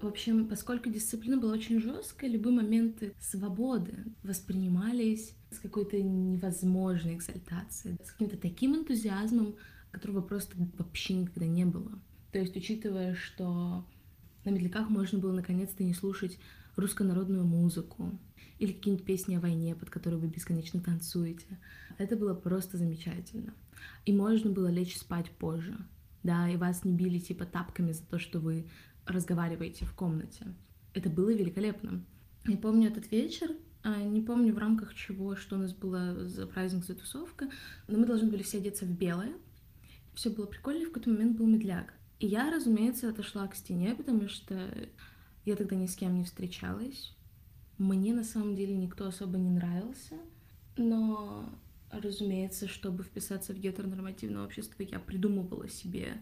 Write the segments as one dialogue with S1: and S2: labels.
S1: В общем, поскольку дисциплина была очень жесткая, любые моменты свободы воспринимались с какой-то невозможной экзальтацией, с каким-то таким энтузиазмом, которого просто вообще никогда не было. То есть, учитывая, что на медляках можно было наконец-то не слушать руссконародную музыку или какие-нибудь песни о войне, под которые вы бесконечно танцуете. Это было просто замечательно. И можно было лечь спать позже. Да, и вас не били типа тапками за то, что вы разговариваете в комнате. Это было великолепно. Я помню этот вечер, а, не помню в рамках чего, что у нас было за праздник, за тусовка, но мы должны были все одеться в белое. Все было прикольно, и в какой-то момент был медляк. И я, разумеется, отошла к стене, потому что я тогда ни с кем не встречалась. Мне на самом деле никто особо не нравился, но, разумеется, чтобы вписаться в гетеронормативное общество, я придумывала себе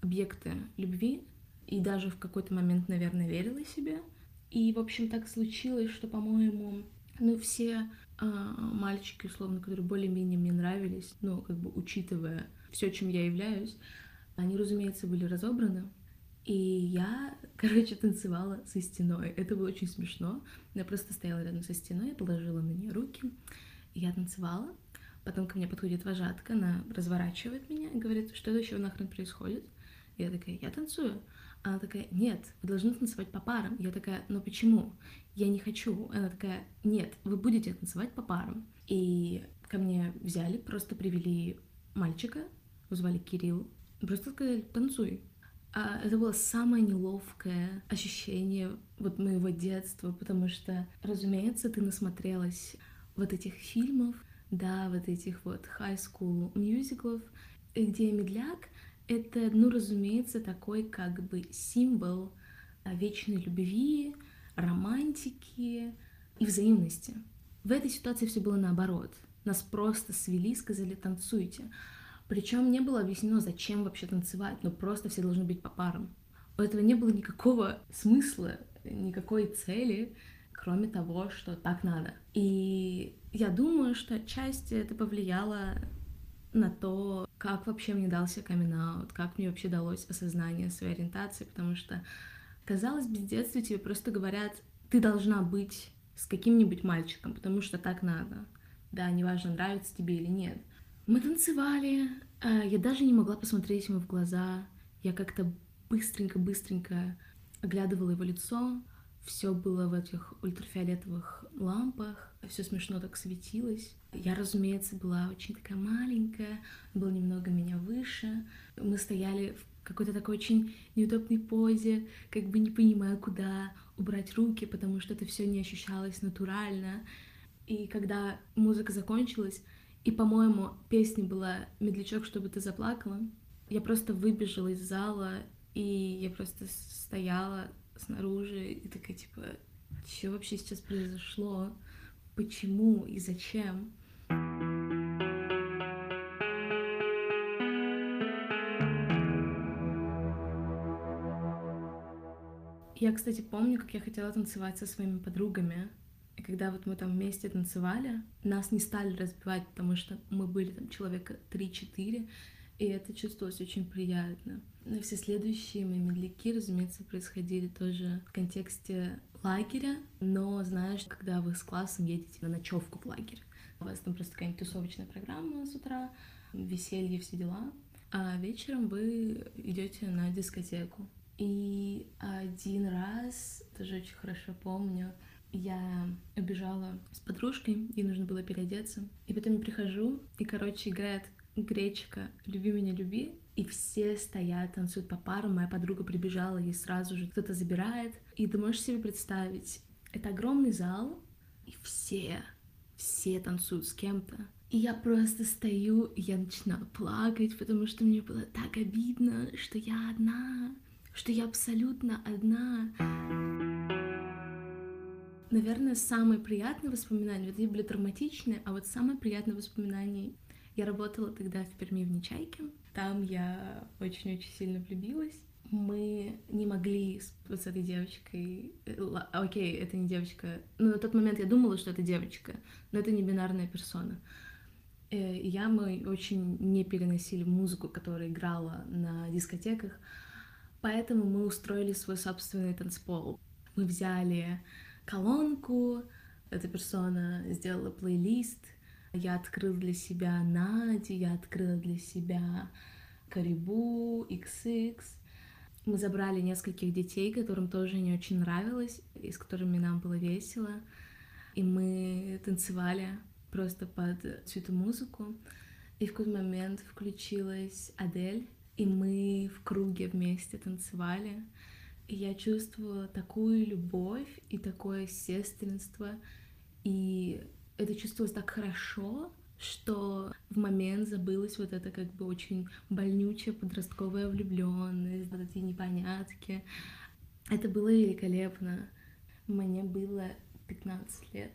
S1: объекты любви, и даже в какой-то момент, наверное, верила себе. И, в общем, так случилось, что, по-моему, ну, все э, мальчики, условно, которые более-менее мне нравились, ну, как бы учитывая все, чем я являюсь, они, разумеется, были разобраны. И я, короче, танцевала со стеной. Это было очень смешно. Я просто стояла рядом со стеной, я положила на нее руки, и я танцевала. Потом ко мне подходит вожатка, она разворачивает меня и говорит, что это еще нахрен происходит. Я такая, я танцую. Она такая, нет, вы должны танцевать по парам. Я такая, ну почему? Я не хочу. Она такая, нет, вы будете танцевать по парам. И ко мне взяли, просто привели мальчика, его звали Кирилл, просто сказали, танцуй. А это было самое неловкое ощущение вот моего детства, потому что, разумеется, ты насмотрелась вот этих фильмов, да, вот этих вот high school мюзиклов, где медляк это, ну, разумеется, такой как бы символ а, вечной любви, романтики и взаимности. В этой ситуации все было наоборот. Нас просто свели, сказали танцуйте. Причем не было объяснено, зачем вообще танцевать, но просто все должны быть по парам. У этого не было никакого смысла, никакой цели, кроме того, что так надо. И я думаю, что отчасти это повлияло на то, как вообще мне дался камин как мне вообще далось осознание своей ориентации, потому что, казалось бы, с детства тебе просто говорят, ты должна быть с каким-нибудь мальчиком, потому что так надо. Да, неважно, нравится тебе или нет. Мы танцевали, а, я даже не могла посмотреть ему в глаза, я как-то быстренько-быстренько оглядывала его лицо, все было в этих ультрафиолетовых лампах, все смешно так светилось. Я, разумеется, была очень такая маленькая, был немного меня выше. Мы стояли в какой-то такой очень неудобной позе, как бы не понимая, куда убрать руки, потому что это все не ощущалось натурально. И когда музыка закончилась, и, по-моему, песня была «Медлячок, чтобы ты заплакала», я просто выбежала из зала, и я просто стояла снаружи и такая, типа, что вообще сейчас произошло? Почему и зачем? Я, кстати, помню, как я хотела танцевать со своими подругами. И когда вот мы там вместе танцевали, нас не стали разбивать, потому что мы были там человека 3-4, и это чувствовалось очень приятно. Но все следующие мои медляки, разумеется, происходили тоже в контексте лагеря, но знаешь, когда вы с классом едете на ночевку в лагерь, у вас там просто какая-нибудь тусовочная программа с утра, веселье, все дела, а вечером вы идете на дискотеку. И один раз, тоже очень хорошо помню, я убежала с подружкой, ей нужно было переодеться. И потом я прихожу, и, короче, играет гречка «Люби меня, люби», и все стоят, танцуют по парам. Моя подруга прибежала, ей сразу же кто-то забирает. И ты можешь себе представить, это огромный зал, и все, все танцуют с кем-то. И я просто стою, и я начинаю плакать, потому что мне было так обидно, что я одна, что я абсолютно одна. Наверное, самые приятные воспоминания, вот они были травматичные, а вот самые приятные воспоминания я работала тогда в Перми в Нечайке. Там я очень-очень сильно влюбилась. Мы не могли с, с этой девочкой... Э, окей, это не девочка. Ну, на тот момент я думала, что это девочка, но это не бинарная персона. Э, и я, мы очень не переносили музыку, которая играла на дискотеках, поэтому мы устроили свой собственный танцпол. Мы взяли колонку, эта персона сделала плейлист, я открыла для себя Нади, я открыла для себя Карибу, XX. Мы забрали нескольких детей, которым тоже не очень нравилось, и с которыми нам было весело. И мы танцевали просто под всю эту музыку. И в какой-то момент включилась Адель, и мы в круге вместе танцевали. И я чувствовала такую любовь и такое сестринство, и это чувствовалось так хорошо, что в момент забылась вот эта как бы очень больнючая подростковая влюбленность, вот эти непонятки. Это было великолепно. Мне было 15 лет.